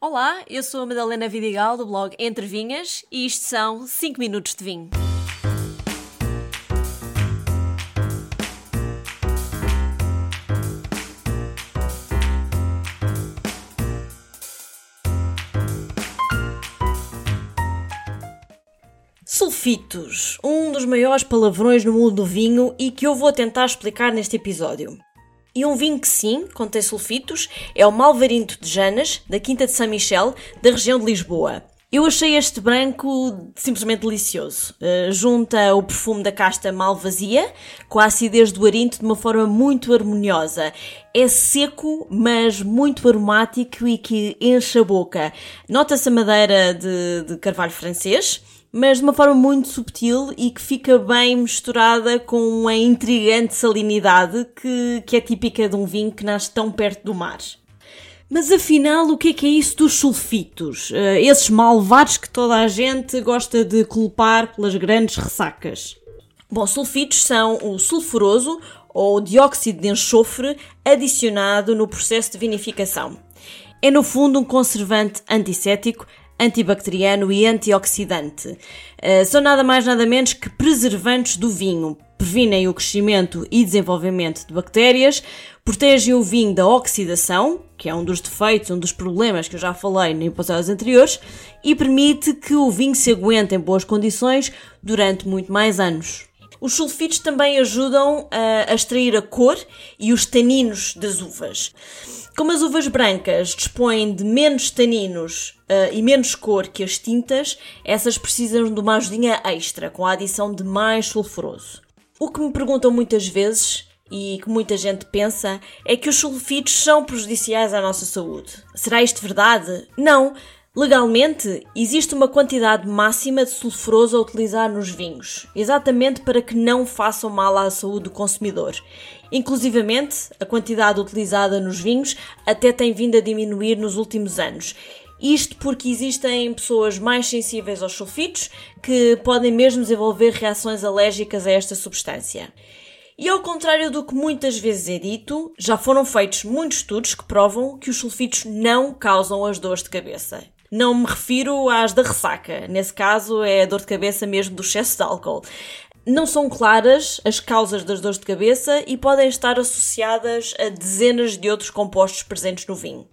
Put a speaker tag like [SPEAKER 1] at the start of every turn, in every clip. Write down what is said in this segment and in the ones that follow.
[SPEAKER 1] Olá, eu sou a Madalena Vidigal do blog Entre Vinhas e isto são 5 minutos de vinho. Sulfitos, um dos maiores palavrões no mundo do vinho e que eu vou tentar explicar neste episódio. E um vinho que sim, contém sulfitos, é o Malvarinto de Janas, da Quinta de São Michel, da região de Lisboa. Eu achei este branco simplesmente delicioso. Uh, junta o perfume da casta malvazia com a acidez do arinto de uma forma muito harmoniosa. É seco, mas muito aromático e que enche a boca. Nota-se a madeira de, de carvalho francês mas de uma forma muito subtil e que fica bem misturada com uma intrigante salinidade que, que é típica de um vinho que nasce tão perto do mar. Mas afinal, o que é que é isso dos sulfitos? Uh, esses malvados que toda a gente gosta de culpar pelas grandes ressacas. Bom, sulfitos são o sulfuroso ou dióxido de enxofre adicionado no processo de vinificação. É no fundo um conservante antisséptico antibacteriano e antioxidante. Uh, são nada mais nada menos que preservantes do vinho. Previnem o crescimento e desenvolvimento de bactérias, protegem o vinho da oxidação, que é um dos defeitos, um dos problemas que eu já falei em episódios anteriores, e permite que o vinho se aguente em boas condições durante muito mais anos. Os sulfitos também ajudam a, extrair a cor e os taninos das uvas. Como as uvas brancas dispõem de menos taninos uh, e menos cor que as tintas, essas precisam de uma ajudinha extra, com a adição de mais sulfuroso. O que me perguntam muitas vezes e que muita gente pensa é que os sulfitos são prejudiciais à nossa saúde. Será isto verdade? Não. Legalmente, existe uma quantidade máxima de sulfuroso a utilizar nos vinhos, exatamente para que não façam mal à saúde do consumidor. Inclusivamente, a quantidade utilizada nos vinhos até tem vindo a diminuir nos últimos anos. Isto porque existem pessoas mais sensíveis aos sulfitos que podem mesmo desenvolver reações alérgicas a esta substância. E ao contrário do que muitas vezes é dito, já foram feitos muitos estudos que provam que os sulfitos não causam as dores de cabeça. Não me refiro às da ressaca, nesse caso é a dor de cabeça mesmo do excesso de álcool. Não são claras as causas das dores de cabeça e podem estar associadas a dezenas de outros compostos presentes no vinho.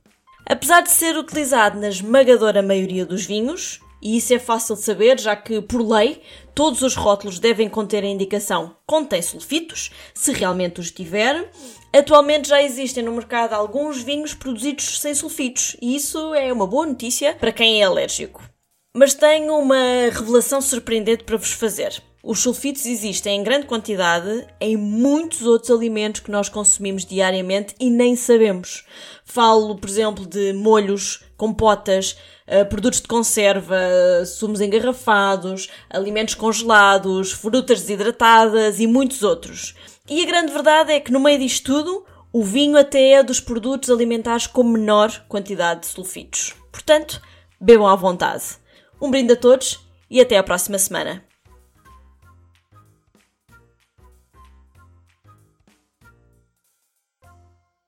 [SPEAKER 1] Apesar de ser utilizado na esmagadora maioria dos vinhos, e isso é fácil de saber, já que, por lei, todos os rótulos devem conter a indicação contém sulfitos, se realmente os tiver. Atualmente já existem no mercado alguns vinhos produzidos sem sulfitos, e isso é uma boa notícia para quem é alérgico. Mas tenho uma revelação surpreendente para vos fazer. Os sulfitos existem em grande quantidade em muitos outros alimentos que nós consumimos diariamente e nem sabemos. Falo, por exemplo, de molhos, compotas, eh, produtos de conserva, sumos engarrafados, alimentos congelados, frutas desidratadas e muitos outros. E a grande verdade é que no meio disto tudo, o vinho até é dos produtos alimentares com menor quantidade de sulfitos. Portanto, bebam à vontade. Um brinde a todos e até à próxima semana.